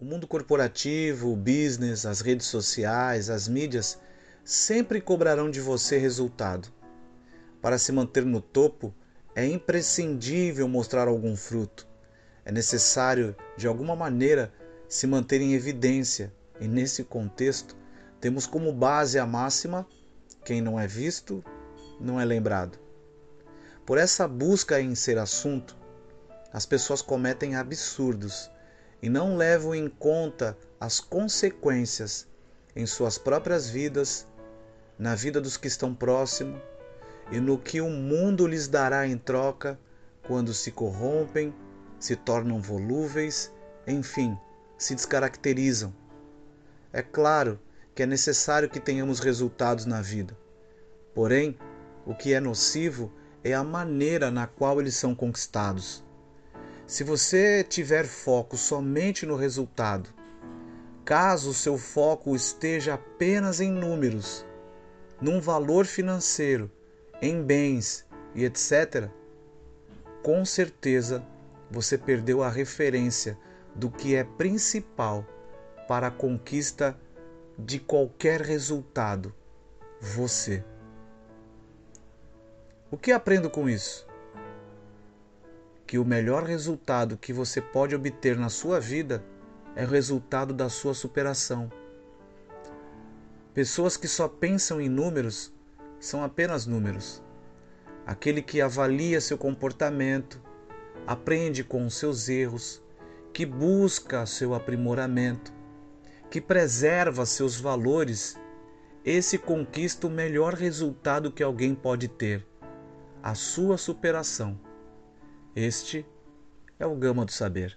O mundo corporativo, o business, as redes sociais, as mídias sempre cobrarão de você resultado. Para se manter no topo, é imprescindível mostrar algum fruto. É necessário, de alguma maneira, se manter em evidência, e nesse contexto, temos como base a máxima: quem não é visto, não é lembrado. Por essa busca em ser assunto, as pessoas cometem absurdos e não levam em conta as consequências em suas próprias vidas, na vida dos que estão próximos e no que o mundo lhes dará em troca quando se corrompem, se tornam volúveis, enfim, se descaracterizam. É claro que é necessário que tenhamos resultados na vida. Porém, o que é nocivo é a maneira na qual eles são conquistados. Se você tiver foco somente no resultado, caso o seu foco esteja apenas em números, num valor financeiro, em bens e etc., com certeza você perdeu a referência do que é principal para a conquista de qualquer resultado: você. O que aprendo com isso? Que o melhor resultado que você pode obter na sua vida é o resultado da sua superação. Pessoas que só pensam em números são apenas números. Aquele que avalia seu comportamento, aprende com os seus erros, que busca seu aprimoramento, que preserva seus valores, esse conquista o melhor resultado que alguém pode ter, a sua superação. Este é o Gama do Saber.